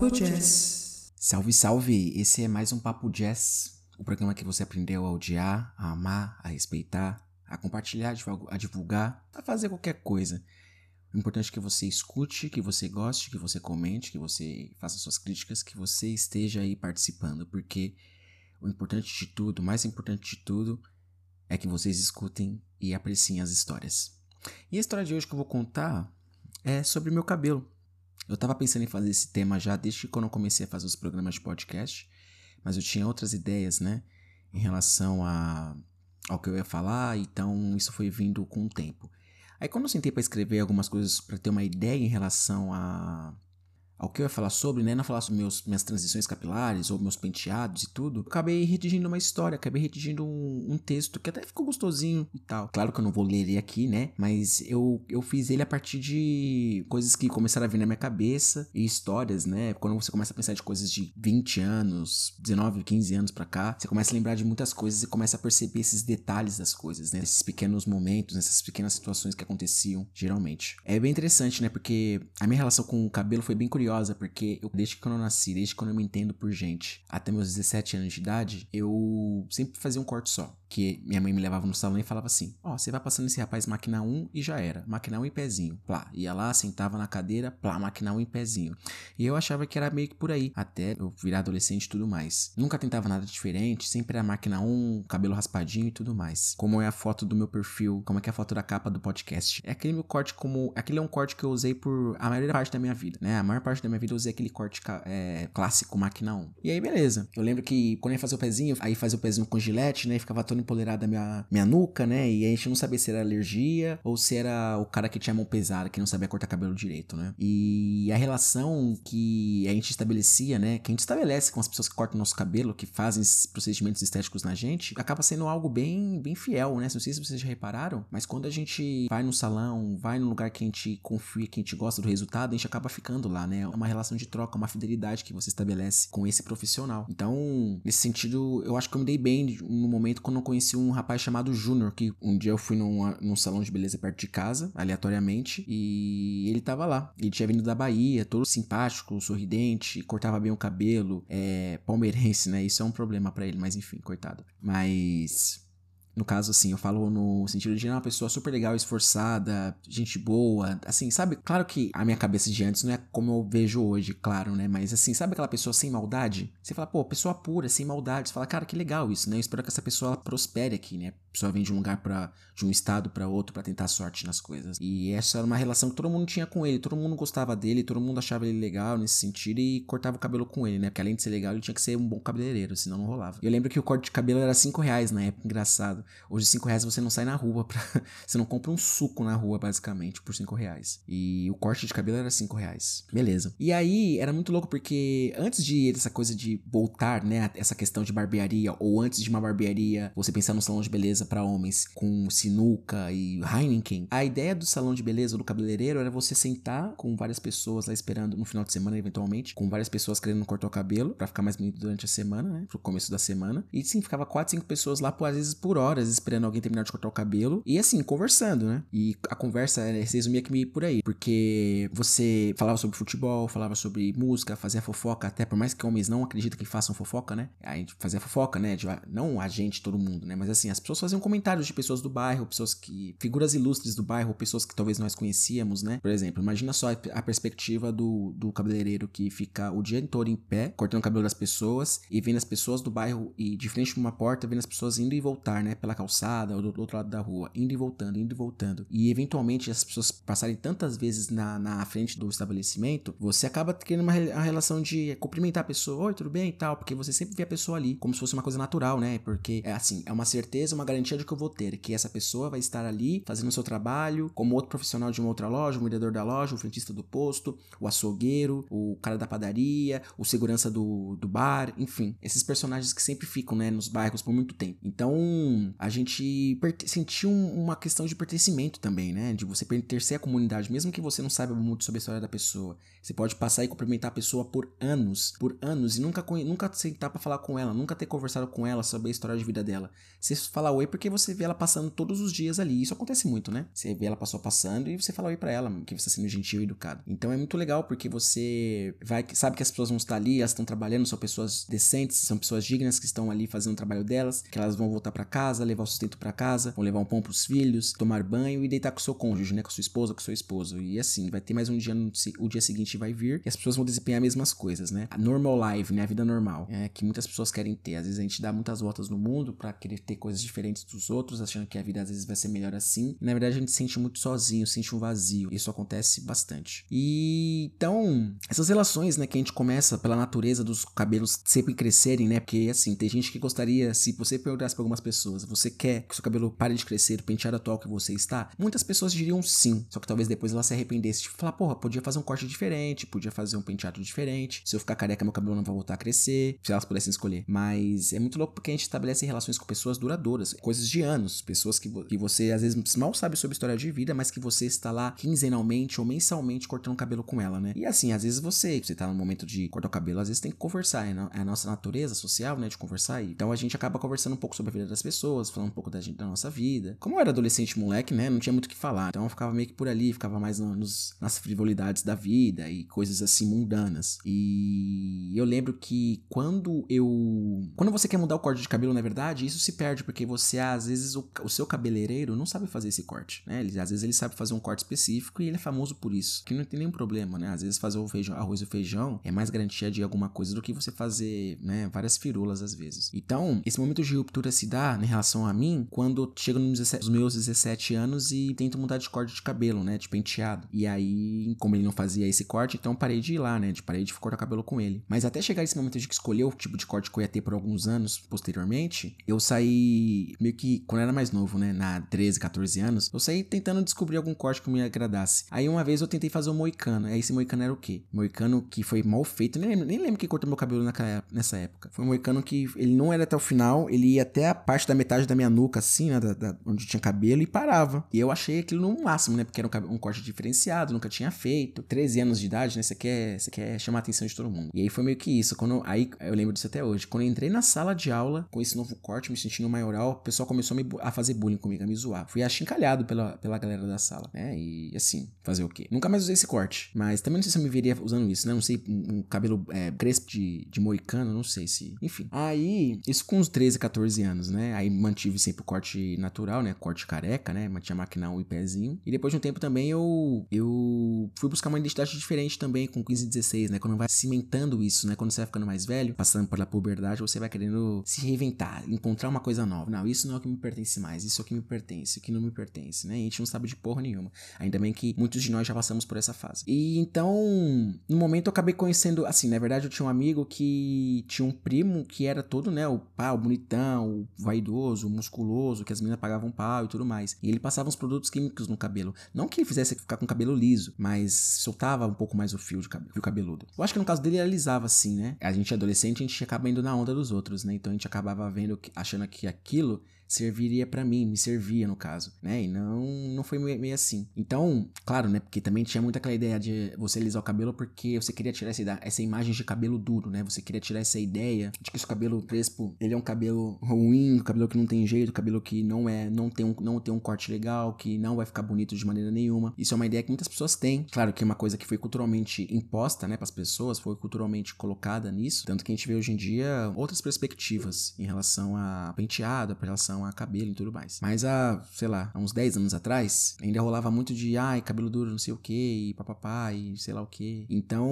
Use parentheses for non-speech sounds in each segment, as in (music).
Papo Jazz. Salve, salve! Esse é mais um Papo Jazz, o programa que você aprendeu a odiar, a amar, a respeitar, a compartilhar, a divulgar, a fazer qualquer coisa. O importante é que você escute, que você goste, que você comente, que você faça suas críticas, que você esteja aí participando, porque o importante de tudo, o mais importante de tudo, é que vocês escutem e apreciem as histórias. E a história de hoje que eu vou contar é sobre meu cabelo. Eu estava pensando em fazer esse tema já desde quando eu comecei a fazer os programas de podcast, mas eu tinha outras ideias, né, em relação a, ao que eu ia falar, então isso foi vindo com o tempo. Aí quando eu sentei para escrever algumas coisas para ter uma ideia em relação a ao que eu ia falar sobre, né? Não falar sobre meus, minhas transições capilares ou meus penteados e tudo. Eu acabei redigindo uma história, acabei redigindo um, um, texto que até ficou gostosinho e tal. Claro que eu não vou ler ele aqui, né? Mas eu, eu fiz ele a partir de coisas que começaram a vir na minha cabeça e histórias, né? Quando você começa a pensar de coisas de 20 anos, 19, 15 anos pra cá, você começa a lembrar de muitas coisas e começa a perceber esses detalhes das coisas, né? Esses pequenos momentos, essas pequenas situações que aconteciam geralmente. É bem interessante, né? Porque a minha relação com o cabelo foi bem curiosa curiosa, porque eu, desde que eu nasci, desde quando eu me entendo por gente, até meus 17 anos de idade, eu sempre fazia um corte só. Que minha mãe me levava no salão e falava assim: Ó, oh, você vai passando esse rapaz máquina 1 e já era. Máquina 1 e pezinho. Plá. Ia lá, sentava na cadeira, plá, máquina 1 e pezinho. E eu achava que era meio que por aí, até eu virar adolescente e tudo mais. Nunca tentava nada diferente, sempre era máquina 1, cabelo raspadinho e tudo mais. Como é a foto do meu perfil, como é que é a foto da capa do podcast. É aquele meu corte como. Aquele é um corte que eu usei por a maioria da parte da minha vida, né? A maior parte parte da minha vida eu usei aquele corte é, clássico máquina 1. E aí, beleza. Eu lembro que quando eu ia fazer o pezinho, aí fazia o pezinho com gilete, né? E ficava todo a minha, minha nuca, né? E a gente não sabia se era alergia ou se era o cara que tinha mão pesada, que não sabia cortar cabelo direito, né? E a relação que a gente estabelecia, né? Que a gente estabelece com as pessoas que cortam nosso cabelo, que fazem esses procedimentos estéticos na gente, acaba sendo algo bem, bem fiel, né? Não sei se vocês já repararam, mas quando a gente vai no salão, vai no lugar que a gente confia, que a gente gosta do resultado, a gente acaba ficando lá, né? uma relação de troca, uma fidelidade que você estabelece com esse profissional. Então, nesse sentido, eu acho que eu me dei bem no momento quando eu conheci um rapaz chamado Júnior, que um dia eu fui num, num salão de beleza perto de casa, aleatoriamente, e ele tava lá. Ele tinha vindo da Bahia, todo simpático, sorridente, cortava bem o cabelo, é palmeirense, né? Isso é um problema para ele, mas enfim, coitado. Mas no caso, assim, eu falo no sentido de uma pessoa super legal, esforçada, gente boa, assim, sabe? Claro que a minha cabeça de antes não é como eu vejo hoje, claro, né? Mas assim, sabe aquela pessoa sem maldade? Você fala, pô, pessoa pura, sem maldade. Você fala, cara, que legal isso, né? Eu espero que essa pessoa prospere aqui, né? Pessoa vem de um lugar para de um estado para outro para tentar sorte nas coisas. E essa era uma relação que todo mundo tinha com ele, todo mundo gostava dele, todo mundo achava ele legal nesse sentido e cortava o cabelo com ele, né? Porque além de ser legal, ele tinha que ser um bom cabeleireiro, senão não rolava. Eu lembro que o corte de cabelo era 5 reais na época, engraçado. Hoje, 5 reais você não sai na rua. Pra... (laughs) você não compra um suco na rua, basicamente, por 5 reais. E o corte de cabelo era 5 reais. Beleza. E aí, era muito louco, porque antes de essa coisa de voltar, né? Essa questão de barbearia, ou antes de uma barbearia, você pensar no salão de beleza para homens com sinuca e Heineken, a ideia do salão de beleza do cabeleireiro era você sentar com várias pessoas lá esperando no final de semana, eventualmente, com várias pessoas querendo cortar o cabelo, para ficar mais bonito durante a semana, né? Pro começo da semana. E sim, ficava 4, 5 pessoas lá, por, às vezes por horas, esperando alguém terminar de cortar o cabelo. E assim, conversando, né? E a conversa é, se resumia que me por aí. Porque você falava sobre futebol, falava sobre música, fazia fofoca, até por mais que homens não acreditam que façam fofoca, né? A gente fazia fofoca, né? De, não a gente, todo mundo, né? Mas assim, as pessoas faziam comentários de pessoas do bairro, pessoas que. figuras ilustres do bairro, pessoas que talvez nós conhecíamos, né? Por exemplo, imagina só a perspectiva do, do cabeleireiro que fica o dia todo em pé, cortando o cabelo das pessoas e vendo as pessoas do bairro e de frente pra uma porta, vendo as pessoas indo e voltar, né? Pela calçada ou do outro lado da rua, indo e voltando, indo e voltando, e eventualmente as pessoas passarem tantas vezes na, na frente do estabelecimento, você acaba tendo uma, uma relação de cumprimentar a pessoa, oi, tudo bem e tal, porque você sempre vê a pessoa ali, como se fosse uma coisa natural, né? Porque é assim, é uma certeza, uma garantia de que eu vou ter, que essa pessoa vai estar ali fazendo o seu trabalho, como outro profissional de uma outra loja, o vendedor da loja, o frentista do posto, o açougueiro, o cara da padaria, o segurança do, do bar, enfim, esses personagens que sempre ficam, né, nos bairros por muito tempo. Então, a gente sentir um, uma questão de pertencimento também, né? De você pertencer à comunidade, mesmo que você não saiba muito sobre a história da pessoa. Você pode passar e cumprimentar a pessoa por anos, por anos, e nunca, nunca sentar para falar com ela, nunca ter conversado com ela sobre a história de vida dela. Você falar oi porque você vê ela passando todos os dias ali. Isso acontece muito, né? Você vê ela passou passando e você fala oi pra ela, que você está sendo gentil e educado. Então é muito legal porque você vai, sabe que as pessoas vão estar ali, elas estão trabalhando, são pessoas decentes, são pessoas dignas que estão ali fazendo o trabalho delas, que elas vão voltar para casa, levar o sustento para casa, vão levar um pão pros filhos, tomar banho e deitar com o seu cônjuge, né? Com sua esposa, com seu esposo. E assim, vai ter mais um dia, no, o dia seguinte vai vir e as pessoas vão desempenhar as mesmas coisas, né? A normal life, né? A vida normal. É que muitas pessoas querem ter. Às vezes a gente dá muitas voltas no mundo para querer ter coisas diferentes dos outros, achando que a vida às vezes vai ser melhor assim. Na verdade, a gente se sente muito sozinho, sente um vazio. Isso acontece bastante. E então, essas relações, né, que a gente começa pela natureza dos cabelos sempre crescerem, né? Porque assim, tem gente que gostaria, se você perguntasse para algumas pessoas, você quer que seu cabelo pare de crescer, o penteado atual que você está? Muitas pessoas diriam sim. Só que talvez depois ela se arrependesse de falar, porra, podia fazer um corte diferente, podia fazer um penteado diferente. Se eu ficar careca, meu cabelo não vai voltar a crescer. Se elas pudessem escolher. Mas é muito louco porque a gente estabelece relações com pessoas duradouras, coisas de anos, pessoas que, que você às vezes mal sabe sobre história de vida, mas que você está lá quinzenalmente ou mensalmente cortando o cabelo com ela, né? E assim, às vezes você, você tá no momento de cortar o cabelo, às vezes tem que conversar, é, é a nossa natureza social, né, de conversar. Então a gente acaba conversando um pouco sobre a vida das pessoas, falando um pouco da, gente, da nossa vida. Como eu era adolescente moleque, né, não tinha muito o que falar. Então eu ficava meio que por ali, ficava mais no, nos, nas frivolidades da vida e coisas assim mundanas. E eu lembro que quando eu. Quando você quer mudar o corte de cabelo, na verdade, isso se perde, porque você, às vezes, o, o seu cabeleireiro não sabe fazer esse corte, né? Ele, às vezes ele sabe fazer um corte específico e ele é famoso por isso. Que não tem nenhum problema, né? Às vezes fazer o feijão, arroz e feijão é mais garantia de alguma coisa do que você fazer, né? Várias firulas às vezes. Então, esse momento de ruptura se dá em relação a mim quando chego nos, 17, nos meus 17 anos e tento mudar de corte de cabelo, né? De penteado. E aí, como ele não fazia esse corte, então parei de ir lá, né? De parei de cortar cabelo com ele. Mas até chegar esse momento de escolher o tipo de corte que eu ia ter por alguns anos posteriormente, eu saí meio que quando eu era mais novo, né? Na 13, 14 anos, eu saí tentando descobrir algum corte que me agradasse. Aí uma vez eu tentei fazer um moicano. Aí esse moicano era o quê? Moicano que foi mal feito. Nem lembro, nem lembro quem cortou meu cabelo naquela, nessa época. Foi um moicano que ele não era até o final, ele ia até a parte da metade da minha nuca, assim, né? Da, da, onde tinha cabelo e parava. E eu achei aquilo no máximo, né? Porque era um, um corte diferenciado, nunca tinha feito. 13 anos de idade, né? Você quer, você quer chamar a atenção de todo mundo. E aí foi meio que isso. Quando, aí eu lembro disso até hoje. Quando eu entrei na sala de aula com esse novo corte, me sentindo maioral, pessoal começou a, me, a fazer bullying comigo, a me zoar. Fui achincalhado pela, pela galera da sala, né? E assim, fazer o quê? Nunca mais usei esse corte. Mas também não sei se eu me veria usando isso, né? Não sei, um, um cabelo é, crespo de, de moicano, não sei se. Enfim. Aí, isso com uns 13, 14 anos, né? Aí mantive sempre o corte natural, né? Corte careca, né? Mantinha maquinal e pezinho. E depois de um tempo também eu, eu fui buscar uma identidade diferente também com 15, 16, né? Quando vai cimentando isso, né? Quando você vai ficando mais velho, passando pela puberdade, você vai querendo se reinventar, encontrar uma coisa nova. Não, isso não é o que me pertence mais, isso é o que me pertence, o que não me pertence, né? E a gente não sabe de porra nenhuma. Ainda bem que muitos de nós já passamos por essa fase. E então, no momento eu acabei conhecendo, assim, na verdade eu tinha um amigo que tinha um primo que era todo, né, o pau, bonitão, o vaidoso, o musculoso, que as meninas pagavam pau e tudo mais. E ele passava uns produtos químicos no cabelo. Não que ele fizesse ficar com o cabelo liso, mas soltava um pouco mais o fio de cabelo, fio cabeludo. Eu acho que no caso dele ele alisava assim, né? A gente adolescente, a gente acaba indo na onda dos outros, né? Então a gente acabava vendo, achando que aquilo serviria para mim, me servia no caso, né? E não não foi meio assim. Então, claro, né? Porque também tinha muito aquela ideia de você alisar o cabelo porque você queria tirar essa, essa imagem de cabelo duro, né? Você queria tirar essa ideia de que esse cabelo crespo, ele é um cabelo ruim, um cabelo que não tem jeito, um cabelo que não é, não tem um, não tem um corte legal, que não vai ficar bonito de maneira nenhuma. Isso é uma ideia que muitas pessoas têm. Claro que é uma coisa que foi culturalmente imposta, né, para as pessoas, foi culturalmente colocada nisso, tanto que a gente vê hoje em dia outras perspectivas em relação a penteado, em relação a cabelo e tudo mais. Mas há, sei lá, há uns 10 anos atrás, ainda rolava muito de, ai, cabelo duro, não sei o que, e papapá, e sei lá o que. Então,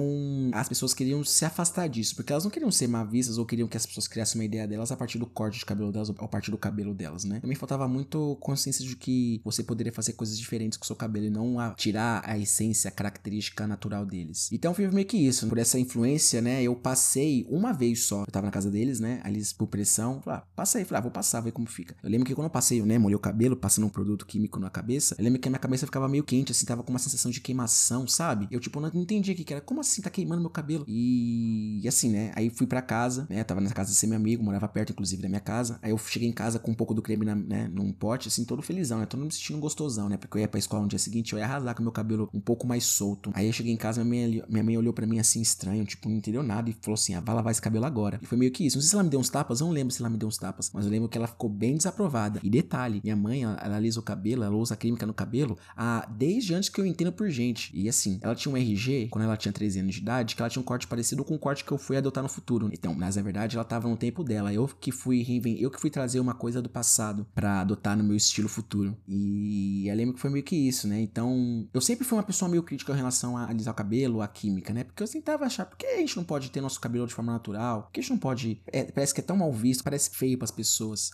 as pessoas queriam se afastar disso, porque elas não queriam ser mal vistas ou queriam que as pessoas criassem uma ideia delas a partir do corte de cabelo delas ou a partir do cabelo delas, né? Também faltava muito consciência de que você poderia fazer coisas diferentes com o seu cabelo e não a tirar a essência, a característica natural deles. Então foi meio que isso. Por essa influência, né? Eu passei uma vez só. Eu tava na casa deles, né? Aí eles, por pressão, falei, ah, passei. Falei, ah, vou passar, ver como fica. Eu lembro que quando eu passei, né? Molhei o cabelo, passando um produto químico na cabeça. Eu lembro que a minha cabeça ficava meio quente, assim, tava com uma sensação de queimação, sabe? Eu, tipo, não entendia o que, era. Como assim tá queimando meu cabelo? E, e assim, né? Aí fui para casa, né? tava na casa desse meu amigo, morava perto, inclusive, da minha casa. Aí eu cheguei em casa com um pouco do creme, na, né? Num pote, assim, todo felizão, né? Todo me sentindo gostosão, né? Porque eu ia pra escola no dia seguinte, eu ia arrasar com meu cabelo um pouco mais solto. Aí eu cheguei em casa, minha mãe, minha mãe olhou para mim assim, estranho, tipo, não entendeu nada e falou assim: ah, vai lavar esse cabelo agora. E foi meio que isso. Não sei se ela me deu uns tapas, eu não lembro se ela me deu uns tapas, mas eu lembro que ela ficou bem desaprovada. E detalhe, minha mãe, ela, ela alisa o cabelo, ela usa química no cabelo a, desde antes que eu entenda por gente. E assim, ela tinha um RG, quando ela tinha 13 anos de idade, que ela tinha um corte parecido com o corte que eu fui adotar no futuro. Então, mas na verdade, ela tava no tempo dela. Eu que fui eu que fui trazer uma coisa do passado para adotar no meu estilo futuro. E eu lembro que foi meio que isso, né? Então, eu sempre fui uma pessoa meio crítica em relação a alisar o cabelo, a química, né? Porque eu tentava achar, por que a gente não pode ter nosso cabelo de forma natural? Por que a gente não pode. É, parece que é tão mal visto, parece feio para as pessoas.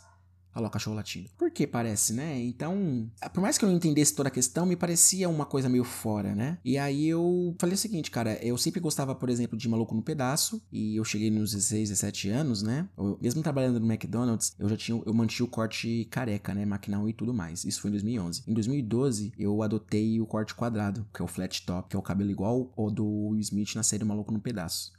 O cachorro latindo. Por que parece, né? Então, por mais que eu não entendesse toda a questão, me parecia uma coisa meio fora, né? E aí eu falei o seguinte, cara, eu sempre gostava, por exemplo, de Maluco no Pedaço, e eu cheguei nos 16, 17 anos, né? Eu, mesmo trabalhando no McDonald's, eu já tinha, eu mantinha o corte careca, né? Maquinal e tudo mais. Isso foi em 2011. Em 2012, eu adotei o corte quadrado, que é o flat top, que é o cabelo igual ao do Smith na série Maluco no Pedaço.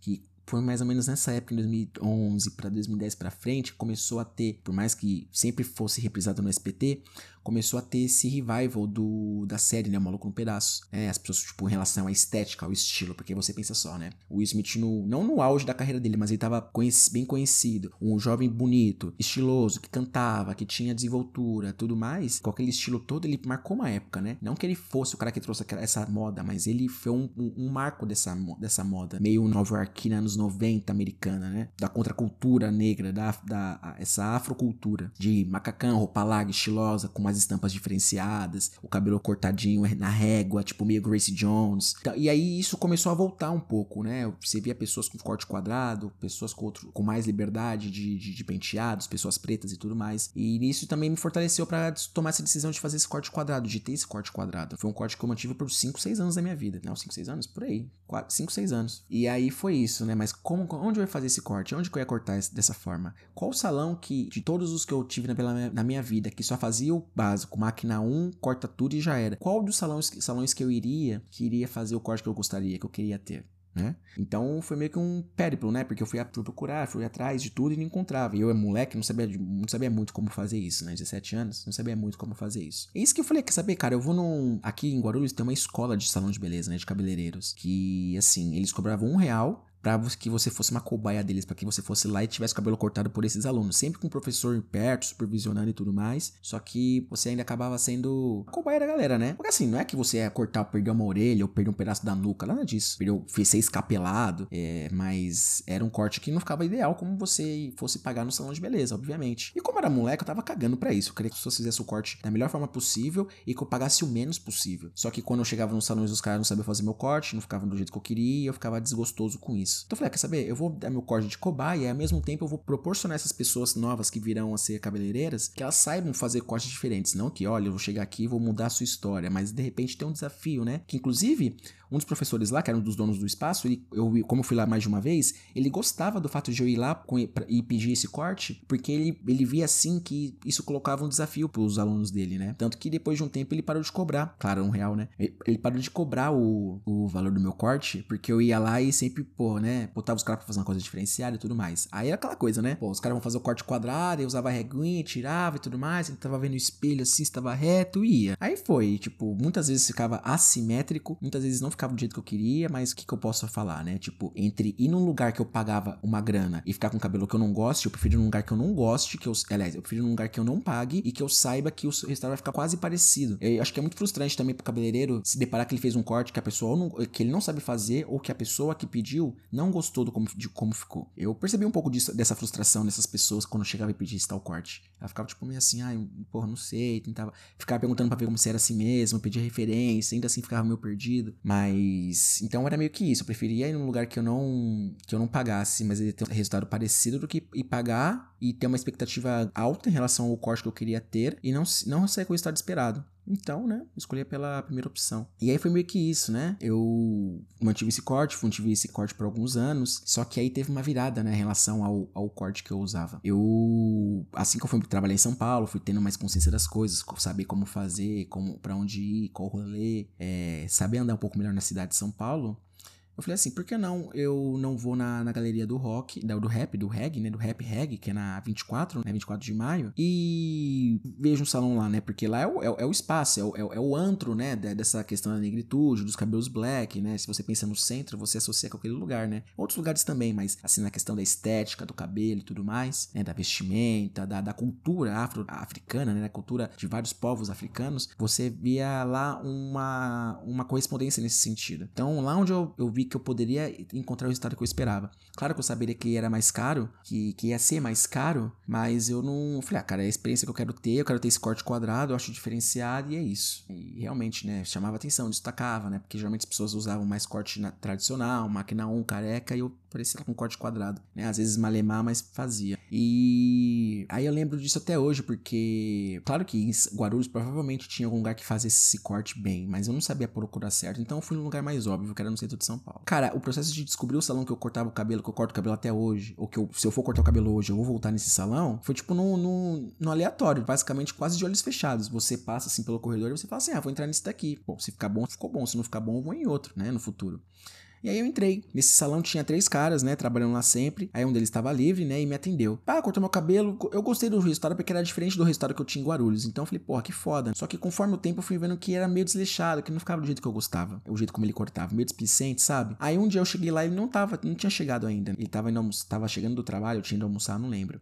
Que foi mais ou menos nessa época, em 2011 para 2010 para frente, começou a ter, por mais que sempre fosse reprisado no SPT, começou a ter esse revival do, da série, né? O Maluco no Pedaço. É, as pessoas, tipo, em relação à estética, ao estilo, porque você pensa só, né? O Will Smith, no, não no auge da carreira dele, mas ele tava conheci, bem conhecido. Um jovem bonito, estiloso, que cantava, que tinha desenvoltura, tudo mais. Com aquele estilo todo, ele marcou uma época, né? Não que ele fosse o cara que trouxe essa moda, mas ele foi um, um, um marco dessa, dessa moda. Meio nova-iorquina, anos 90, americana, né? Da contracultura negra, da, da essa afrocultura. De macacão, roupa larga, estilosa, com umas estampas diferenciadas, o cabelo cortadinho na régua, tipo meio Grace Jones. Então, e aí isso começou a voltar um pouco, né? Você via pessoas com corte quadrado, pessoas com, outro, com mais liberdade de, de, de penteados, pessoas pretas e tudo mais. E isso também me fortaleceu para tomar essa decisão de fazer esse corte quadrado, de ter esse corte quadrado. Foi um corte que eu mantive por 5, 6 anos da minha vida. Não, 5, 6 anos? Por aí. 5, 6 anos. E aí foi isso, né? Mas como, onde eu ia fazer esse corte? Onde eu ia cortar dessa forma? Qual salão que, de todos os que eu tive na, na minha vida, que só fazia o básico, máquina 1, corta tudo e já era. Qual dos salões, salões que eu iria que iria fazer o corte que eu gostaria, que eu queria ter? Né? Então foi meio que um périplo, né? Porque eu fui procurar, fui atrás de tudo e não encontrava. E eu, moleque, não sabia, não sabia muito como fazer isso, né? 17 anos, não sabia muito como fazer isso. É isso que eu falei, quer saber, cara? Eu vou num. Aqui em Guarulhos tem uma escola de salão de beleza, né? De cabeleireiros. Que, assim, eles cobravam um real para que você fosse uma cobaia deles, para que você fosse lá e tivesse o cabelo cortado por esses alunos, sempre com o professor perto, supervisionando e tudo mais. Só que você ainda acabava sendo a cobaia da galera, né? Porque assim, não é que você ia cortar, perder uma orelha ou perder um pedaço da nuca, nada disso. Perdeu, fez ser escapelado, é, mas era um corte que não ficava ideal como você fosse pagar no salão de beleza, obviamente. E como era moleque, eu tava cagando para isso. Eu queria que as pessoas o corte da melhor forma possível e que eu pagasse o menos possível. Só que quando eu chegava nos salões, os caras não sabiam fazer meu corte, não ficavam do jeito que eu queria eu ficava desgostoso com isso isso. Então eu falei, ah, quer saber? Eu vou dar meu corte de cobaia e ao mesmo tempo eu vou proporcionar essas pessoas novas que virão a ser cabeleireiras que elas saibam fazer cortes diferentes. Não que, olha, eu vou chegar aqui e vou mudar a sua história, mas de repente tem um desafio, né? Que inclusive um dos professores lá, que era um dos donos do espaço, ele, eu, como eu fui lá mais de uma vez, ele gostava do fato de eu ir lá e pedir esse corte, porque ele, ele via assim que isso colocava um desafio para os alunos dele, né? Tanto que depois de um tempo ele parou de cobrar, claro, um real, né? Ele, ele parou de cobrar o, o valor do meu corte, porque eu ia lá e sempre, pô, né? Botava os caras pra fazer uma coisa diferenciada e tudo mais. Aí era aquela coisa, né? Pô, os caras vão fazer o corte quadrado, eu usava reguinha, tirava e tudo mais, ele tava vendo o espelho assim, estava reto e ia. Aí foi, tipo, muitas vezes ficava assimétrico, muitas vezes não ficava do jeito que eu queria, mas o que, que eu posso falar, né? Tipo, entre ir num lugar que eu pagava uma grana e ficar com cabelo que eu não goste, eu prefiro ir num lugar que eu não goste, que eu, aliás, eu prefiro ir num lugar que eu não pague e que eu saiba que o restaurante vai ficar quase parecido. Eu acho que é muito frustrante também pro cabeleireiro se deparar que ele fez um corte que a pessoa não, que ele não sabe fazer ou que a pessoa que pediu não gostou do como, de como ficou. Eu percebi um pouco disso, dessa frustração dessas pessoas quando chegava e pedia tal corte. Ela ficava tipo meio assim, ai, porra, não sei, tentava ficar perguntando para ver como se era assim mesmo, pedir referência, ainda assim ficava meio perdido. Mas então era meio que isso, eu preferia ir num lugar que eu não que eu não pagasse, mas ele ter um resultado parecido do que ir pagar e ter uma expectativa alta em relação ao corte que eu queria ter e não não sair com o resultado esperado. Então, né, escolhi pela primeira opção. E aí foi meio que isso, né? Eu mantive esse corte, mantive esse corte por alguns anos, só que aí teve uma virada, né, em relação ao, ao corte que eu usava. Eu, assim que eu fui trabalhar em São Paulo, fui tendo mais consciência das coisas, saber como fazer, como para onde ir, qual rolê, é, saber andar um pouco melhor na cidade de São Paulo Eu falei assim, por que não eu não vou na, na galeria do rock, do rap, do reggae, né? Do rap reggae, que é na 24, né? 24 de maio, e vejo um salão lá, né? Porque lá é o, é, é o espaço, é o, é o antro, né? Dessa questão da negritude, dos cabelos black, né? Se você pensa no centro, você associa com aquele lugar, né? Outros lugares também, mas assim, na questão da estética, do cabelo e tudo mais, né? Da vestimenta, da, da cultura afro-africana, né? Da cultura de vários povos africanos, você via lá uma, uma correspondência nesse sentido. Então, lá onde eu, eu vi que eu poderia encontrar o resultado que eu esperava. Claro que eu saberia que era mais caro, que, que ia ser mais caro, mas eu não. Falei, ah, cara, é a experiência que eu quero ter, eu quero ter esse corte quadrado, eu acho diferenciado e é isso. E realmente, né, chamava atenção, destacava, né? Porque geralmente as pessoas usavam mais corte tradicional, máquina 1, careca, e eu parecia com corte quadrado, né? Às vezes malemar, mas fazia. E aí eu lembro disso até hoje, porque claro que em Guarulhos provavelmente tinha algum lugar que fazia esse corte bem, mas eu não sabia procurar certo, então eu fui no lugar mais óbvio, que era no centro de São Paulo. Cara, o processo de descobrir o salão que eu cortava o cabelo, que eu corto o cabelo até hoje, ou que eu, se eu for cortar o cabelo hoje, eu vou voltar nesse salão, foi tipo no, no, no aleatório, basicamente quase de olhos fechados. Você passa assim pelo corredor e você fala assim: ah, vou entrar nesse daqui. Bom, se ficar bom, ficou bom. Se não ficar bom, eu vou em outro, né, no futuro. E aí eu entrei. Nesse salão tinha três caras, né? Trabalhando lá sempre. Aí um deles estava livre, né? E me atendeu. Ah, cortou meu cabelo. Eu gostei do resultado porque era diferente do resultado que eu tinha em Guarulhos. Então eu falei, porra, que foda. Só que conforme o tempo eu fui vendo que era meio desleixado, que não ficava do jeito que eu gostava. O jeito como ele cortava, meio displicente, sabe? Aí um dia eu cheguei lá e ele não tava, não tinha chegado ainda. Ele tava, indo tava chegando do trabalho, eu tinha ido almoçar, não lembro.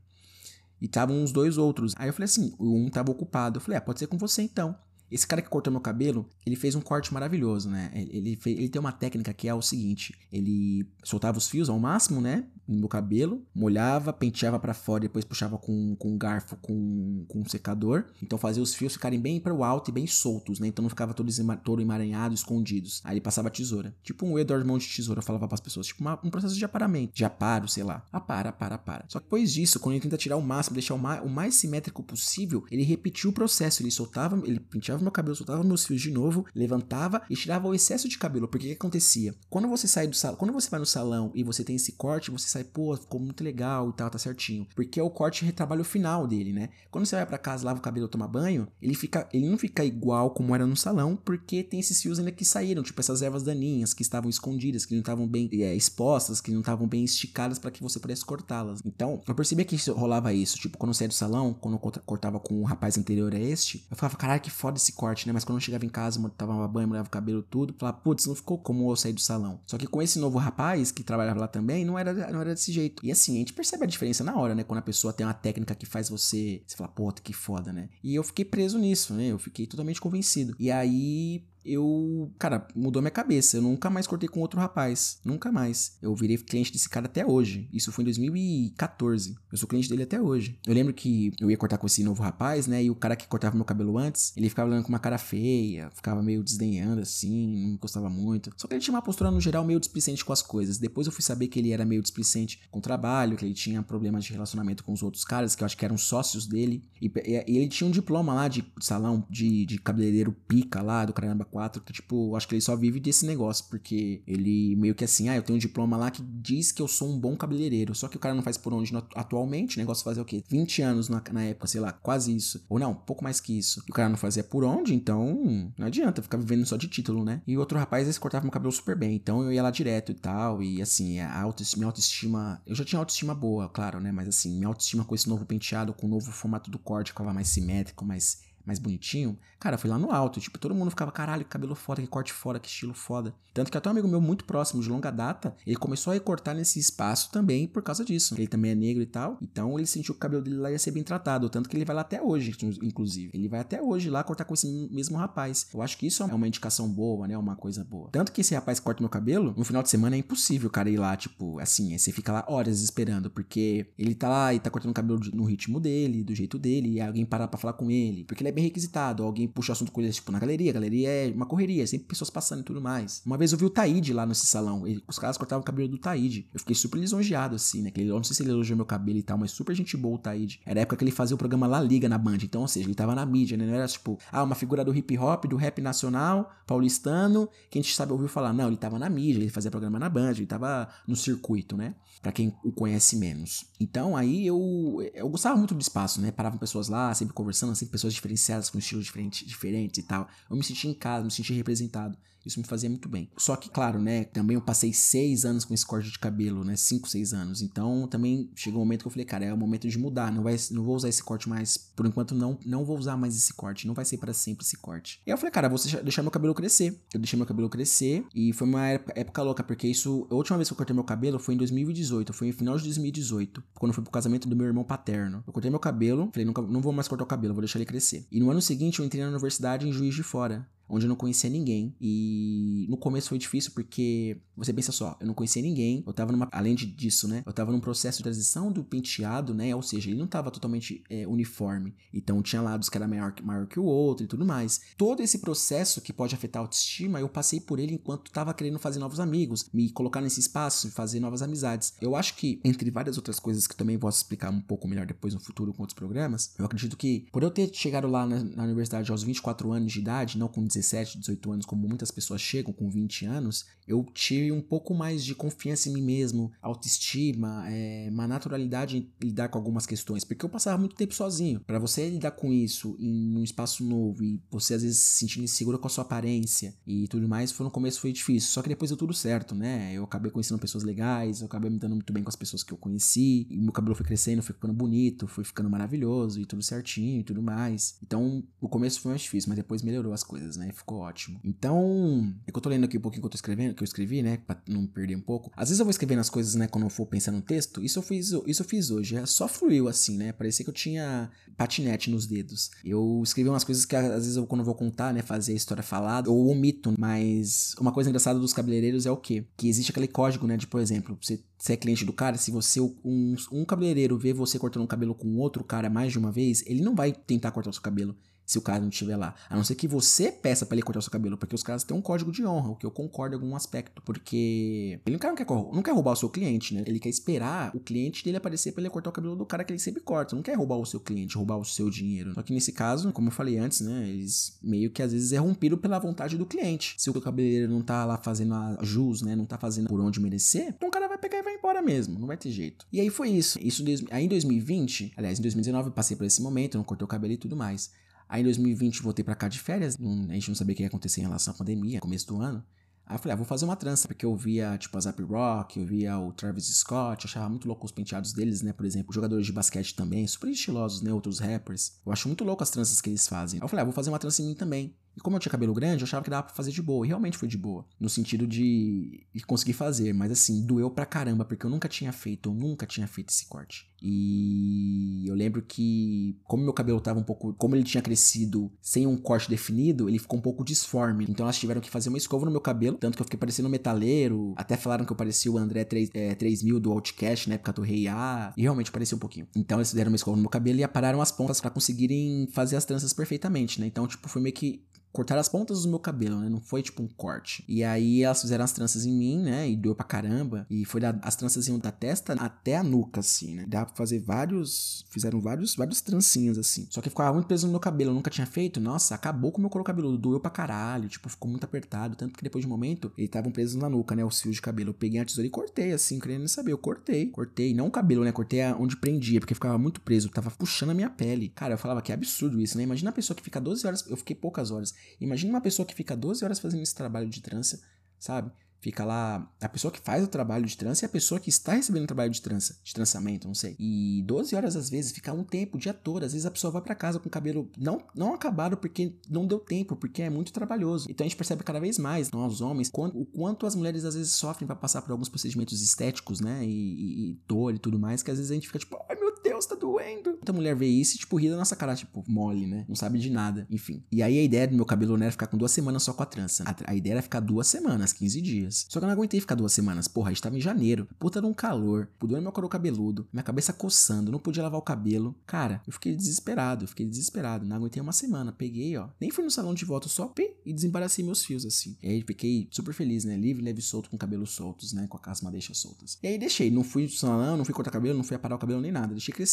E estavam uns dois outros. Aí eu falei assim, um tava ocupado. Eu falei, ah, pode ser com você então. Esse cara que cortou meu cabelo, ele fez um corte maravilhoso, né? Ele, fez, ele tem uma técnica que é o seguinte: ele soltava os fios ao máximo, né? No meu cabelo, molhava, penteava para fora, depois puxava com, com um garfo, com, com um secador. Então fazia os fios ficarem bem para o alto e bem soltos, né? Então não ficava todo, todo emaranhado, escondidos. Aí ele passava tesoura. Tipo um Edward mão de tesoura, falava para as pessoas. Tipo uma, um processo de aparamento, de aparo, sei lá. Apara, apara, apara. Só que depois disso, quando ele tenta tirar o máximo, deixar o mais, o mais simétrico possível, ele repetiu o processo. Ele soltava, ele penteava meu cabelo, soltava meus fios de novo, levantava e tirava o excesso de cabelo. Porque o que acontecia? Quando você sai do salão, quando você vai no salão e você tem esse corte, você sai, pô, ficou muito legal e tal, tá certinho. Porque é o corte retrabalho final dele, né? Quando você vai para casa, lava o cabelo, toma banho, ele fica, ele não fica igual como era no salão, porque tem esses fios ainda que saíram, tipo essas ervas daninhas que estavam escondidas, que não estavam bem é, expostas, que não estavam bem esticadas para que você pudesse cortá-las. Então, eu percebia que rolava isso, tipo, quando eu saía do salão, quando eu cortava com o rapaz anterior a este, eu falava, caralho, que foda esse esse corte, né? Mas quando eu chegava em casa, tomava banho, molhava o cabelo tudo, falava, putz, não ficou como eu sair do salão. Só que com esse novo rapaz que trabalhava lá também, não era, não era desse jeito. E assim, a gente percebe a diferença na hora, né? Quando a pessoa tem uma técnica que faz você, você fala, puta, que foda, né? E eu fiquei preso nisso, né? Eu fiquei totalmente convencido. E aí, eu, cara, mudou minha cabeça. Eu nunca mais cortei com outro rapaz. Nunca mais. Eu virei cliente desse cara até hoje. Isso foi em 2014. Eu sou cliente dele até hoje. Eu lembro que eu ia cortar com esse novo rapaz, né? E o cara que cortava meu cabelo antes, ele ficava olhando com uma cara feia, ficava meio desdenhando assim, não gostava muito. Só que ele tinha uma postura no geral meio displicente com as coisas. Depois eu fui saber que ele era meio displicente com o trabalho, que ele tinha problemas de relacionamento com os outros caras, que eu acho que eram sócios dele. E, e ele tinha um diploma lá de salão de, de cabeleireiro pica lá do Caramba 4, que tipo, acho que ele só vive desse negócio, porque ele meio que assim, ah, eu tenho um diploma lá que diz que eu sou um bom cabeleireiro, só que o cara não faz por onde atualmente, o negócio fazia o quê? 20 anos na, na época, sei lá, quase isso. Ou não, pouco mais que isso. E o cara não fazia por onde, então não adianta ficar vivendo só de título, né? E outro rapaz, esse cortava meu cabelo super bem, então eu ia lá direto e tal, e assim, a autoestima, minha autoestima, eu já tinha autoestima boa, claro, né? Mas assim, minha autoestima com esse novo penteado, com o novo formato do corte, ficava mais simétrico, mais mais bonitinho, cara, foi lá no alto. Tipo, todo mundo ficava, caralho, que cabelo foda, que corte foda, que estilo foda. Tanto que até um amigo meu muito próximo, de longa data, ele começou a recortar nesse espaço também por causa disso. Ele também é negro e tal, então ele sentiu que o cabelo dele lá ia ser bem tratado. Tanto que ele vai lá até hoje, inclusive. Ele vai até hoje lá cortar com esse mesmo rapaz. Eu acho que isso é uma indicação boa, né? Uma coisa boa. Tanto que esse rapaz corta meu cabelo, no final de semana é impossível cara ir lá, tipo, assim, você fica lá horas esperando, porque ele tá lá e tá cortando o cabelo no ritmo dele, do jeito dele, e alguém parar pra falar com ele. Porque ele é bem requisitado, alguém puxa o assunto ele, tipo, na galeria. A galeria é uma correria, sempre pessoas passando e tudo mais. Uma vez eu vi o Taíde lá nesse salão, os caras cortavam o cabelo do Taíde. Eu fiquei super lisonjeado, assim, né? Que ele, eu não sei se ele elogiou meu cabelo e tal, mas super gente boa o Taíde. Era a época que ele fazia o programa La Liga na Band, então, ou seja, ele tava na mídia, né? Não era tipo, ah, uma figura do hip hop, do rap nacional, paulistano, que a gente sabe ouviu falar. Não, ele tava na mídia, ele fazia programa na Band, ele tava no circuito, né? Pra quem o conhece menos. Então, aí eu, eu gostava muito do espaço, né? Paravam pessoas lá, sempre conversando, sempre pessoas diferenciadas, com um estilo diferente, diferente e tal. Eu me senti em casa, me senti representado. Isso me fazia muito bem. Só que, claro, né? Também eu passei seis anos com esse corte de cabelo, né? Cinco, seis anos. Então também chegou um momento que eu falei, cara, é o momento de mudar. Não, vai, não vou usar esse corte mais. Por enquanto, não, não vou usar mais esse corte. Não vai ser para sempre esse corte. E eu falei, cara, vou deixar meu cabelo crescer. Eu deixei meu cabelo crescer. E foi uma época, louca, porque isso. A última vez que eu cortei meu cabelo foi em 2018. Foi no final de 2018. Quando foi pro casamento do meu irmão paterno. Eu cortei meu cabelo. Falei, não, não vou mais cortar o cabelo, vou deixar ele crescer. E no ano seguinte eu entrei na universidade em Juiz de Fora onde eu não conhecia ninguém. E no começo foi difícil porque você pensa só, eu não conhecia ninguém, eu tava numa. Além disso, né? Eu tava num processo de transição do penteado, né? Ou seja, ele não tava totalmente é, uniforme. Então tinha lados que era maior, maior que o outro e tudo mais. Todo esse processo que pode afetar a autoestima, eu passei por ele enquanto tava querendo fazer novos amigos, me colocar nesse espaço fazer novas amizades. Eu acho que, entre várias outras coisas que também posso explicar um pouco melhor depois no futuro com outros programas, eu acredito que por eu ter chegado lá na, na universidade aos 24 anos de idade, não com 16 17, 18 anos, como muitas pessoas chegam com 20 anos, eu tive um pouco mais de confiança em mim mesmo, autoestima, é, uma naturalidade em lidar com algumas questões, porque eu passava muito tempo sozinho. Para você lidar com isso em um espaço novo e você às vezes se sentindo insegura com a sua aparência e tudo mais, foi no começo foi difícil. Só que depois deu tudo certo, né? Eu acabei conhecendo pessoas legais, eu acabei me dando muito bem com as pessoas que eu conheci, e meu cabelo foi crescendo, foi ficando bonito, foi ficando maravilhoso e tudo certinho e tudo mais. Então, o começo foi mais difícil, mas depois melhorou as coisas, né? Ficou ótimo. Então, é que eu tô lendo aqui um pouquinho que eu tô escrevendo, que eu escrevi, né, pra não perder um pouco. Às vezes eu vou escrevendo as coisas, né, quando eu for pensar no texto, isso eu fiz, isso eu fiz hoje, é só fluiu assim, né? Parecia que eu tinha patinete nos dedos. Eu escrevi umas coisas que às vezes eu, quando eu vou contar, né, fazer a história falada, ou omito, mas uma coisa engraçada dos cabeleireiros é o quê? Que existe aquele código, né, de, por exemplo, você você é cliente do cara, se você, um, um cabeleireiro vê você cortando um cabelo com outro cara mais de uma vez, ele não vai tentar cortar o seu cabelo se o cara não estiver lá. A não ser que você peça para ele cortar o seu cabelo, porque os caras têm um código de honra, o que eu concordo em algum aspecto. Porque ele não quer, não quer roubar o seu cliente, né? Ele quer esperar o cliente dele aparecer para ele cortar o cabelo do cara que ele sempre corta. Não quer roubar o seu cliente, roubar o seu dinheiro. Só que nesse caso, como eu falei antes, né? Eles meio que às vezes é rompido pela vontade do cliente. Se o cabeleireiro não tá lá fazendo a jus, né? Não tá fazendo por onde merecer, então o cara vai pegar e vai embora mesmo. Não vai ter jeito. E aí foi isso. Isso aí em 2020, aliás, em 2019 eu passei por esse momento, não cortei o cabelo e tudo mais. Aí em 2020 voltei para cá de férias, a gente não sabia o que ia acontecer em relação à pandemia, começo do ano. Aí eu falei, ah, vou fazer uma trança, porque eu via, tipo, a Zap Rock, eu via o Travis Scott, achava muito louco os penteados deles, né? Por exemplo, jogadores de basquete também, super estilosos, né? Outros rappers. Eu acho muito louco as tranças que eles fazem. Aí eu falei, ah, vou fazer uma trança em mim também. E como eu tinha cabelo grande, eu achava que dava pra fazer de boa. E realmente foi de boa. No sentido de, de conseguir fazer. Mas assim, doeu pra caramba, porque eu nunca tinha feito, eu nunca tinha feito esse corte. E lembro que, como meu cabelo tava um pouco. Como ele tinha crescido sem um corte definido, ele ficou um pouco disforme. Então elas tiveram que fazer uma escova no meu cabelo. Tanto que eu fiquei parecendo um metaleiro. Até falaram que eu parecia o André 3, é, 3000 do Outcast, na época do Rei A. E realmente parecia um pouquinho. Então eles fizeram uma escova no meu cabelo e apararam as pontas para conseguirem fazer as tranças perfeitamente, né? Então, tipo, foi meio que cortaram as pontas do meu cabelo, né? Não foi tipo um corte. E aí elas fizeram as tranças em mim, né? E doeu pra caramba. E foi da, as tranças iam da testa até a nuca, assim, né? Dá pra fazer vários. Fizeram vários, vários trancinhas, assim. Só que ficava muito preso no meu cabelo. Eu nunca tinha feito. Nossa, acabou com o meu couro cabeludo. Doeu pra caralho. Tipo, ficou muito apertado. Tanto que depois de um momento, eles estavam presos na nuca, né? Os fios de cabelo. Eu peguei a tesoura e cortei, assim, querendo saber. Eu cortei. Cortei. Não o cabelo, né? Cortei onde prendia, porque ficava muito preso. Tava puxando a minha pele. Cara, eu falava que é absurdo isso, né? Imagina a pessoa que fica 12 horas. Eu fiquei poucas horas. Imagina uma pessoa que fica 12 horas fazendo esse trabalho de trança, sabe? Fica lá. A pessoa que faz o trabalho de trança e a pessoa que está recebendo o trabalho de trança, de trançamento, não sei. E 12 horas às vezes fica um tempo, o dia todo. Às vezes a pessoa vai para casa com o cabelo não, não acabado porque não deu tempo, porque é muito trabalhoso. Então a gente percebe cada vez mais, nós homens, o quanto as mulheres às vezes sofrem para passar por alguns procedimentos estéticos, né? E, e, e dor e tudo mais, que às vezes a gente fica tipo, ai meu Deus, tá doendo. Muita mulher vê isso e, tipo, ri da nossa cara, tipo, mole, né? Não sabe de nada. Enfim. E aí a ideia do meu cabelo não era ficar com duas semanas só com a trança. A, a ideia era ficar duas semanas, 15 dias. Só que eu não aguentei ficar duas semanas. Porra, a gente tava em janeiro. Puta num calor. Doendo meu couro cabeludo. Minha cabeça coçando. Não podia lavar o cabelo. Cara, eu fiquei desesperado. Fiquei desesperado. Não aguentei uma semana. Peguei, ó. Nem fui no salão de volta, só pi, e desembaracei meus fios, assim. E aí fiquei super feliz, né? Livre, leve solto, com cabelos soltos, né? Com as madeixas soltas. E aí deixei. Não fui no salão, não fui cortar cabelo, não fui aparar o cabelo nem nada. Deixei crescer.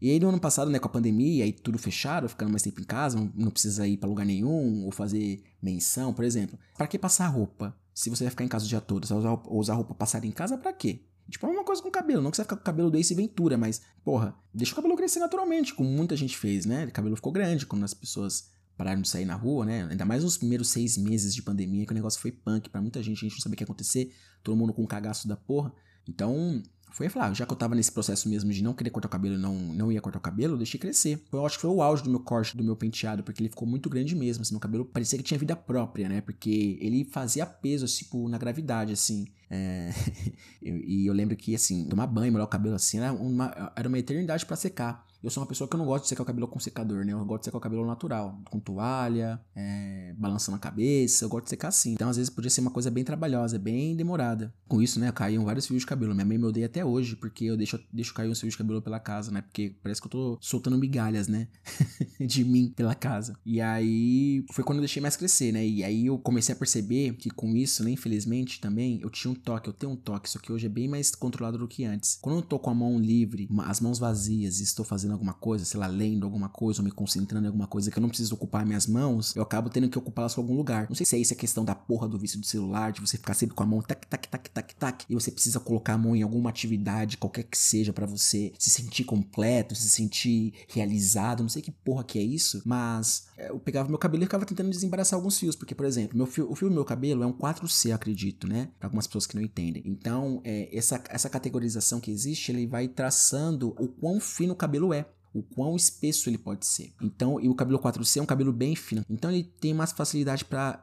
E aí no ano passado, né, com a pandemia, aí tudo fechado, ficando mais tempo em casa, não, precisa ir para lugar nenhum, ou fazer menção, por exemplo. Para que passar roupa? Se você vai ficar em casa o dia todo, você vai usar, usar roupa passada em casa para quê? Tipo, é uma coisa com o cabelo, não que você vai ficar com o cabelo desse Ventura, mas, porra, deixa o cabelo crescer naturalmente, como muita gente fez, né? O cabelo ficou grande quando as pessoas pararam de sair na rua, né? Ainda mais nos primeiros seis meses de pandemia, que o negócio foi punk para muita gente, a gente não sabia o que ia acontecer, todo mundo com um cagaço da porra. Então, foi falar, ah, já que eu tava nesse processo mesmo de não querer cortar o cabelo não, não ia cortar o cabelo, eu deixei crescer. Eu acho que foi o auge do meu corte, do meu penteado, porque ele ficou muito grande mesmo, assim, meu cabelo parecia que tinha vida própria, né? Porque ele fazia peso, tipo, na gravidade, assim. É... (laughs) e eu lembro que, assim, tomar banho, molhar o cabelo assim, era uma, era uma eternidade para secar. Eu sou uma pessoa que eu não gosto de secar o cabelo com secador, né? Eu gosto de secar o cabelo natural, com toalha, é, balançando a cabeça, eu gosto de secar assim. Então, às vezes, podia ser uma coisa bem trabalhosa, bem demorada. Com isso, né, caíam vários fios de cabelo. Minha mãe me odeia até hoje, porque eu deixo, deixo cair uns fios de cabelo pela casa, né? Porque parece que eu tô soltando migalhas, né? (laughs) de mim pela casa. E aí, foi quando eu deixei mais crescer, né? E aí eu comecei a perceber que com isso, né, infelizmente, também, eu tinha um toque, eu tenho um toque, só que hoje é bem mais controlado do que antes. Quando eu tô com a mão livre, as mãos vazias e estou fazendo alguma coisa, sei lá, lendo alguma coisa ou me concentrando em alguma coisa que eu não preciso ocupar minhas mãos, eu acabo tendo que ocupá-las com algum lugar. Não sei se é isso a questão da porra do vício do celular, de você ficar sempre com a mão tac, tac, tac, tac, tac, e você precisa colocar a mão em alguma atividade, qualquer que seja, para você se sentir completo, se sentir realizado. Não sei que porra que é isso, mas é, eu pegava meu cabelo e ficava tentando desembaraçar alguns fios, porque, por exemplo, meu fio, o fio do meu cabelo é um 4C, acredito, né? Para algumas pessoas que não entendem. Então, é, essa, essa categorização que existe, ele vai traçando o quão fino o cabelo é o quão espesso ele pode ser. Então, e o cabelo 4C é um cabelo bem fino. Então ele tem mais facilidade para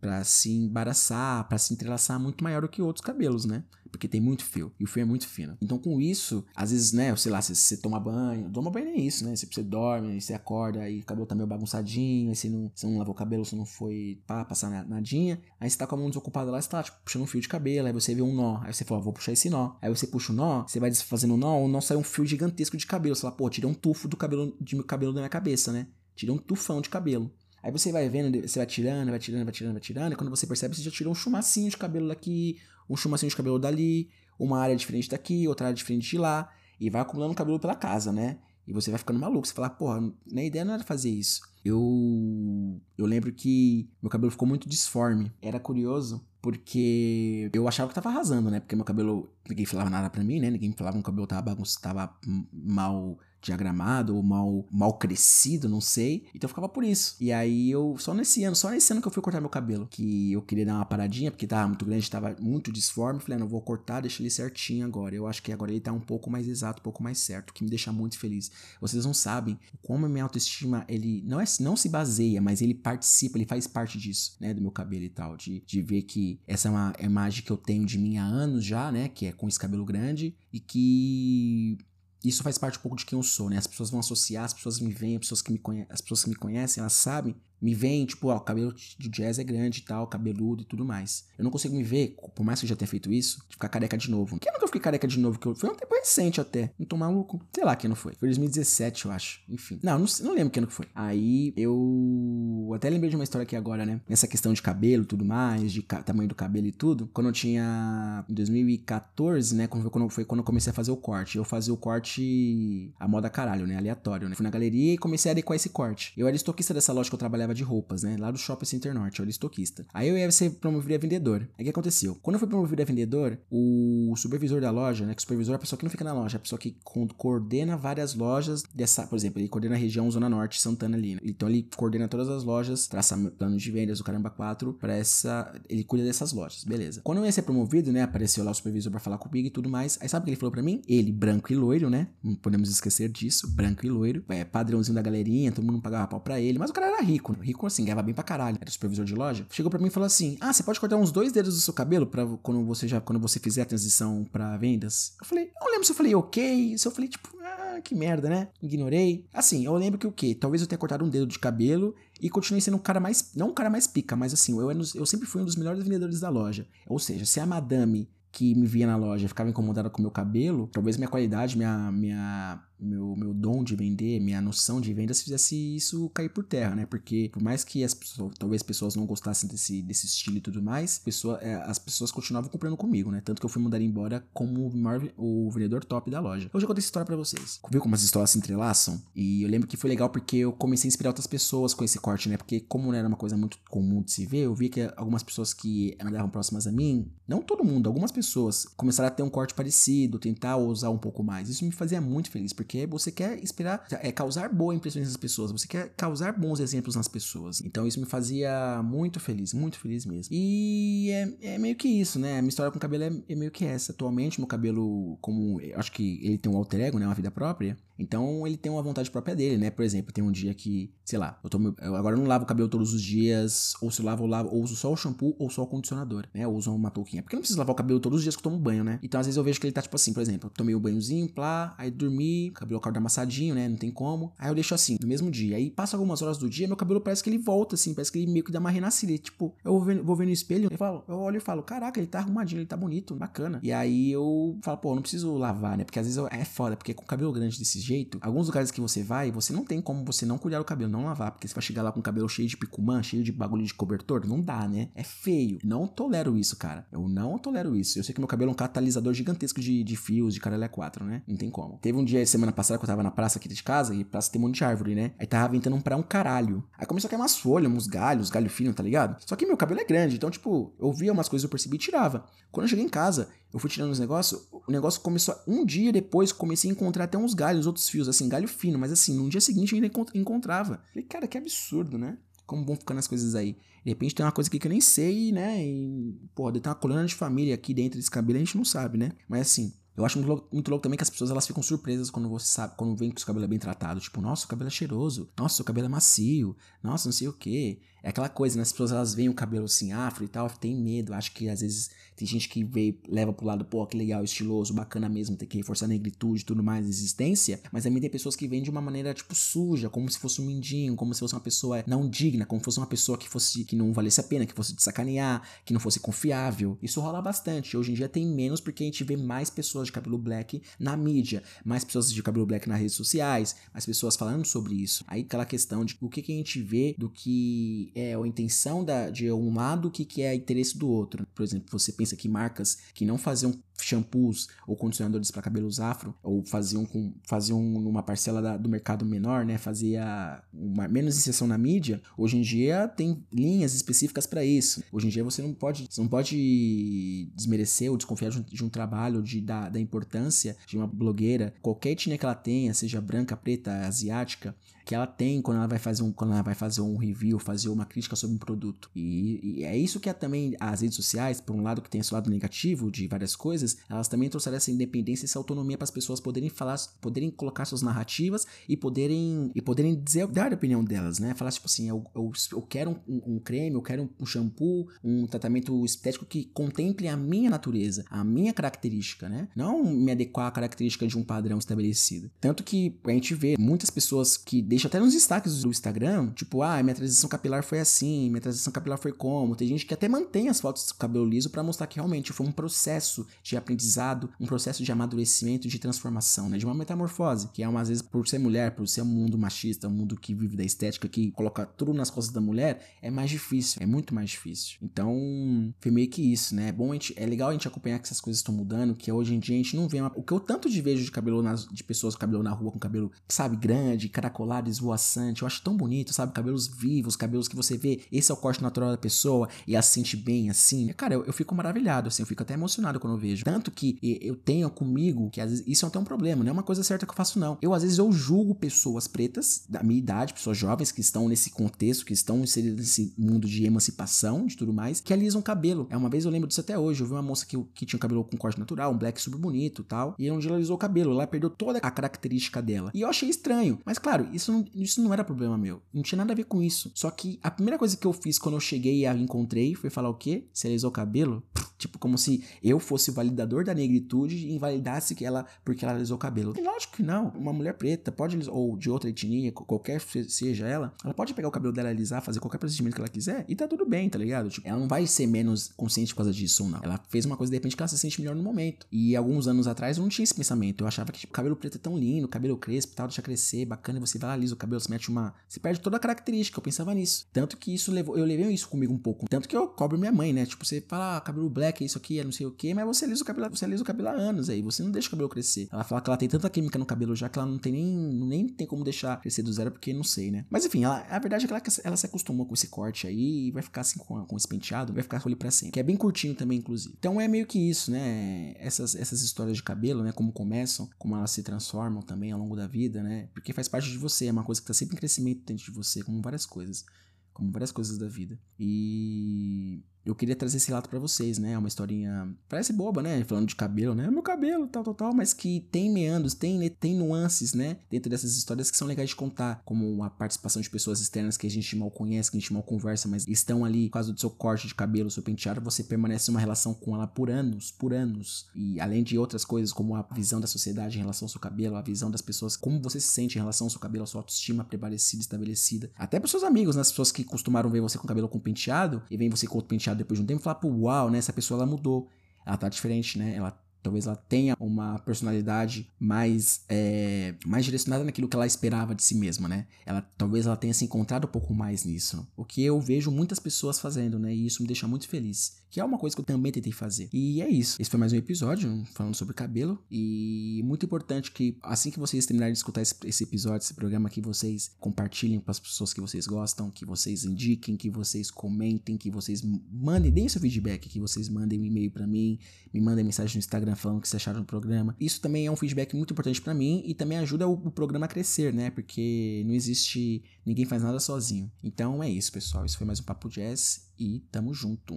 para se embaraçar, para se entrelaçar muito maior do que outros cabelos, né? Porque tem muito fio, e o fio é muito fino. Então, com isso, às vezes, né, sei lá, você, você toma banho, toma banho nem isso, né? Você, você dorme, você acorda, aí o cabelo tá meio bagunçadinho, aí você não, você não lavou o cabelo, você não foi pá, passar nadinha, aí você tá com a mão desocupada lá, você tá tipo, puxando um fio de cabelo, aí você vê um nó, aí você fala, vou puxar esse nó. Aí você puxa o nó, você vai desfazendo o nó, o nó sai um fio gigantesco de cabelo. Você fala, pô, tirei um tufo do cabelo, de meu cabelo da minha cabeça, né? Tirei um tufão de cabelo. Aí você vai vendo, você vai tirando, vai tirando, vai tirando, vai tirando, e quando você percebe, você já tirou um chumacinho de cabelo daqui, um chumacinho de cabelo dali, uma área diferente daqui, outra área diferente de lá, e vai acumulando cabelo pela casa, né? E você vai ficando maluco. Você fala, porra, minha ideia não era fazer isso. Eu. Eu lembro que meu cabelo ficou muito disforme. Era curioso, porque eu achava que tava arrasando, né? Porque meu cabelo. Ninguém falava nada pra mim, né? Ninguém falava que o cabelo tava bagunçado, tava mal diagramado ou mal, mal crescido, não sei. Então ficava por isso. E aí eu, só nesse ano, só nesse ano que eu fui cortar meu cabelo, que eu queria dar uma paradinha, porque tava muito grande, tava muito disforme. Falei, ah, não vou cortar, deixa ele certinho agora. Eu acho que agora ele tá um pouco mais exato, um pouco mais certo, que me deixa muito feliz. Vocês não sabem como a minha autoestima, ele não, é, não se baseia, mas ele participa, ele faz parte disso, né, do meu cabelo e tal. De, de ver que essa é uma imagem que eu tenho de mim há anos já, né, que é com esse cabelo grande, e que isso faz parte um pouco de quem eu sou, né? As pessoas vão associar, as pessoas me veem, as pessoas que me, conhe as pessoas que me conhecem, elas sabem me veem, tipo, ó, o cabelo de jazz é grande e tal, cabeludo e tudo mais. Eu não consigo me ver, por mais que eu já tenha feito isso, de ficar careca de novo. Que ano que eu fiquei careca de novo? Que eu, foi um tempo recente até. Não tô maluco. Sei lá que ano foi. Foi 2017, eu acho. Enfim. Não, não, não lembro que ano que foi. Aí eu até lembrei de uma história aqui agora, né? Nessa questão de cabelo e tudo mais, de tamanho do cabelo e tudo. Quando eu tinha. Em 2014, né? Quando foi, quando, foi quando eu comecei a fazer o corte. Eu fazia o corte a moda caralho, né? Aleatório, né? Fui na galeria e comecei a adequar esse corte. Eu era estoquista dessa loja que eu trabalhava de roupas, né? Lá do Shopping Center Norte, eu era estoquista. Aí eu ia ser promovido a vendedor. Aí o que aconteceu? Quando eu fui promovido a vendedor, o supervisor da loja, né? Que o supervisor é a pessoa que não fica na loja, é a pessoa que coordena várias lojas dessa, por exemplo, ele coordena a região Zona Norte, Santana ali, né? Então ele coordena todas as lojas, traça planos de vendas, o caramba 4 para essa, ele cuida dessas lojas, beleza. Quando eu ia ser promovido, né, apareceu lá o supervisor para falar comigo e tudo mais. Aí sabe o que ele falou para mim? Ele, branco e loiro, né? Não podemos esquecer disso, branco e loiro, é padrãozinho da galerinha, todo mundo pagava pau para ele, mas o cara era rico, rico assim, ganhava bem pra caralho, era supervisor de loja, chegou para mim e falou assim: "Ah, você pode cortar uns dois dedos do seu cabelo para quando você já quando você fizer a transição para vendas?" Eu falei: "Não lembro se eu falei OK, se eu falei tipo, ah, que merda, né? Ignorei. Assim, eu lembro que o quê? Talvez eu tenha cortado um dedo de cabelo e continuei sendo um cara mais. Não um cara mais pica, mas assim, eu, eu sempre fui um dos melhores vendedores da loja. Ou seja, se a madame que me via na loja ficava incomodada com o meu cabelo, talvez minha qualidade, minha, minha meu, meu dom de vender, minha noção de vendas fizesse isso cair por terra, né? Porque por mais que as pessoas, talvez pessoas não gostassem desse, desse estilo e tudo mais, pessoa, é, as pessoas continuavam comprando comigo, né? Tanto que eu fui mandar embora como o, maior, o vendedor top da loja. Hoje eu conto essa história para vocês. Viu como as histórias se entrelaçam? E eu lembro que foi legal porque eu comecei a inspirar outras pessoas com esse corte, né? Porque como não era uma coisa muito comum de se ver, eu vi que algumas pessoas que andavam próximas a mim, não todo mundo, algumas pessoas começaram a ter um corte parecido, tentar usar um pouco mais. Isso me fazia muito feliz, porque você quer esperar, é causar boas impressões nas pessoas, você quer causar bons exemplos nas pessoas. Então isso me fazia muito feliz, muito feliz mesmo. E é, é meio que isso, né? Minha história com o cabelo é, é meio que essa. Atualmente, meu cabelo, como acho que ele tem um alter ego, né? Uma vida própria. Então ele tem uma vontade própria dele, né? Por exemplo, tem um dia que, sei lá, eu, tomo, eu agora não lavo o cabelo todos os dias, ou se eu lavo, eu lavo, ou uso só o shampoo ou só o condicionador, né? Ou uso uma touquinha. Porque eu não preciso lavar o cabelo todos os dias que eu tomo banho, né? Então às vezes eu vejo que ele tá tipo assim, por exemplo, eu tomei o um banhozinho, plá, aí dormi, cabelo acorda amassadinho, né? Não tem como. Aí eu deixo assim, no mesmo dia. Aí passa algumas horas do dia, meu cabelo parece que ele volta, assim, parece que ele meio que dá uma renascida. Tipo, eu vou ver, vou ver no espelho, eu falo, eu olho e falo, caraca, ele tá arrumadinho, ele tá bonito, bacana. E aí eu falo, pô, não preciso lavar, né? Porque às vezes eu, é foda, porque com cabelo grande desse jeito, alguns lugares que você vai, você não tem como você não cuidar do cabelo, não lavar, porque você vai chegar lá com o cabelo cheio de picumã, cheio de bagulho de cobertor, não dá, né? É feio. Não tolero isso, cara. Eu não tolero isso. Eu sei que meu cabelo é um catalisador gigantesco de, de fios, de caralho 4, né? Não tem como. Teve um dia, semana passada, que eu tava na praça aqui de casa, e praça tem um monte de árvore, né? Aí tava ventando pra um caralho. Aí começou a cair umas folhas, uns galhos, galho fino, tá ligado? Só que meu cabelo é grande, então, tipo, eu via umas coisas, eu percebi e tirava. Quando eu cheguei em casa, eu fui tirando os negócios, o negócio começou. Um dia depois, comecei a encontrar até uns galhos, outros fios, assim, galho fino, mas assim, no dia seguinte eu ainda encontrava. Falei, cara, que absurdo, né? Como vão ficando as coisas aí. De repente tem uma coisa aqui que eu nem sei, né? E, pô, tem uma coluna de família aqui dentro desse cabelo, a gente não sabe, né? Mas assim, eu acho muito louco, muito louco, também que as pessoas elas ficam surpresas quando você sabe, quando vem que o seu cabelo é bem tratado. Tipo, nossa, o cabelo é cheiroso. Nossa, o cabelo é macio. Nossa, não sei o quê. É aquela coisa, né? As pessoas elas veem o cabelo assim afro e tal, tem medo. Acho que às vezes tem gente que vê, leva pro lado, pô, que legal, estiloso, bacana mesmo, tem que reforçar a negritude tudo mais, existência. Mas também tem pessoas que vêm de uma maneira, tipo, suja, como se fosse um mindinho, como se fosse uma pessoa não digna, como se fosse uma pessoa que fosse, que não valesse a pena, que fosse de sacanear, que não fosse confiável. Isso rola bastante. Hoje em dia tem menos porque a gente vê mais pessoas de cabelo black na mídia, mais pessoas de cabelo black nas redes sociais, mais pessoas falando sobre isso. Aí aquela questão de o que, que a gente vê do que é a intenção da, de um lado, o que, que é interesse do outro. Por exemplo, você pensa que marcas que não faziam shampoos ou condicionadores para cabelos afro, ou faziam com faziam numa parcela da, do mercado menor, né? Fazia uma, menos inserção na mídia. Hoje em dia tem linhas específicas para isso. Hoje em dia você não pode, você não pode desmerecer ou desconfiar de um, de um trabalho, de, da, da importância de uma blogueira, qualquer etnia que ela tenha, seja branca, preta, asiática, que ela tem quando ela vai fazer um, quando ela vai fazer um review, fazer uma crítica sobre um produto. E, e é isso que é também as redes sociais, por um lado que tem esse lado negativo de várias coisas, elas também trouxeram essa independência, essa autonomia para as pessoas poderem falar, poderem colocar suas narrativas e poderem e poderem dizer, dar a opinião delas, né? Falar tipo assim, eu, eu, eu quero um, um, creme, eu quero um shampoo, um tratamento estético que contemple a minha natureza, a minha característica, né? Não me adequar à característica de um padrão estabelecido. Tanto que a gente vê muitas pessoas que deixam até nos destaques do Instagram, tipo, ah, minha transição capilar foi assim, minha transição capilar foi como. Tem gente que até mantém as fotos do cabelo liso para mostrar que realmente foi um processo de aprendizado, um processo de amadurecimento, de transformação, né? De uma metamorfose, que é uma, às vezes por ser mulher, por ser um mundo machista, um mundo que vive da estética, que coloca tudo nas costas da mulher, é mais difícil, é muito mais difícil. Então, foi meio que isso, né? É bom gente, é legal a gente acompanhar que essas coisas estão mudando, que hoje em dia a gente não vê uma, o que eu tanto de vejo de cabelo nas, de pessoas com cabelo na rua com cabelo, sabe, grande, caracolado esvoaçante. Eu acho tão bonito, sabe? Cabelos vivos, cabelos que você vê. Esse é o corte natural da pessoa e ela se sente bem assim. Cara, eu, eu fico maravilhado, assim. Eu fico até emocionado quando eu vejo. Tanto que eu tenho comigo, que às vezes isso é até um problema, não é uma coisa certa que eu faço, não. Eu às vezes eu julgo pessoas pretas da minha idade, pessoas jovens que estão nesse contexto, que estão inseridas nesse mundo de emancipação, de tudo mais, que alisam cabelo. É uma vez eu lembro disso até hoje. Eu vi uma moça que, que tinha um cabelo com corte natural, um black super bonito tal. E dia ela alisou o cabelo. Ela perdeu toda a característica dela. E eu achei estranho. Mas claro, isso não, isso não era problema meu. Não tinha nada a ver com isso. Só que a primeira coisa que eu fiz quando eu cheguei e a encontrei foi falar o quê? Se alisou o cabelo? Tipo, como se eu fosse o validador da negritude e invalidasse que ela porque ela alisou o cabelo. E lógico que não. Uma mulher preta pode ou de outra etnia, qualquer seja ela, ela pode pegar o cabelo dela, alisar, fazer qualquer procedimento que ela quiser e tá tudo bem, tá ligado? Tipo, ela não vai ser menos consciente por causa disso ou não. Ela fez uma coisa de repente que ela se sente melhor no momento. E alguns anos atrás eu não tinha esse pensamento. Eu achava que, tipo, cabelo preto é tão lindo, cabelo crespo tal, deixa crescer, bacana, e você vai lá, alisa o cabelo, se mete uma. Você perde toda a característica. Eu pensava nisso. Tanto que isso levou. Eu levei isso comigo um pouco. Tanto que eu cobro minha mãe, né? Tipo, você fala, ah, cabelo black é isso aqui, é não sei o que, mas você alisa o cabelo, você alisa o cabelo há anos aí, você não deixa o cabelo crescer. Ela fala que ela tem tanta química no cabelo já que ela não tem nem, nem tem como deixar crescer do zero, porque não sei, né? Mas enfim, ela, a verdade é que ela, ela se acostumou com esse corte aí e vai ficar assim com, com esse penteado, vai ficar com ele pra sempre. Que é bem curtinho também, inclusive. Então é meio que isso, né? Essas, essas histórias de cabelo, né? Como começam, como elas se transformam também ao longo da vida, né? Porque faz parte de você, é uma coisa que tá sempre em crescimento dentro de você, como várias coisas. Como várias coisas da vida. E eu queria trazer esse relato para vocês, né? É uma historinha. Parece boba, né? Falando de cabelo, né? Meu cabelo, tal, tal, tal. Mas que tem meandros, tem, tem nuances, né? Dentro dessas histórias que são legais de contar. Como a participação de pessoas externas que a gente mal conhece, que a gente mal conversa, mas estão ali por causa do seu corte de cabelo, seu penteado. Você permanece em uma relação com ela por anos, por anos. E além de outras coisas, como a visão da sociedade em relação ao seu cabelo, a visão das pessoas, como você se sente em relação ao seu cabelo, a sua autoestima prevalecida, estabelecida. Até para seus amigos, né? As pessoas que costumaram ver você com cabelo com penteado e vem você com outro penteado depois de um tempo e falar, pô, uau, né? Essa pessoa ela mudou. Ela tá diferente, né? Ela talvez ela tenha uma personalidade mais é, mais direcionada naquilo que ela esperava de si mesma, né? Ela talvez ela tenha se encontrado um pouco mais nisso, o que eu vejo muitas pessoas fazendo, né? E isso me deixa muito feliz, que é uma coisa que eu também tentei fazer. E é isso. Esse foi mais um episódio falando sobre cabelo e muito importante que assim que vocês terminarem de escutar esse, esse episódio, esse programa, que vocês compartilhem com as pessoas que vocês gostam, que vocês indiquem, que vocês comentem, que vocês mandem, deem seu feedback, que vocês mandem um e-mail para mim, me mandem mensagem no Instagram Instagram falando o que vocês acharam do programa. Isso também é um feedback muito importante para mim e também ajuda o, o, programa a crescer, né? Porque não existe. ninguém faz nada sozinho. Então é isso, pessoal. Isso foi mais um Papo Jazz e tamo junto.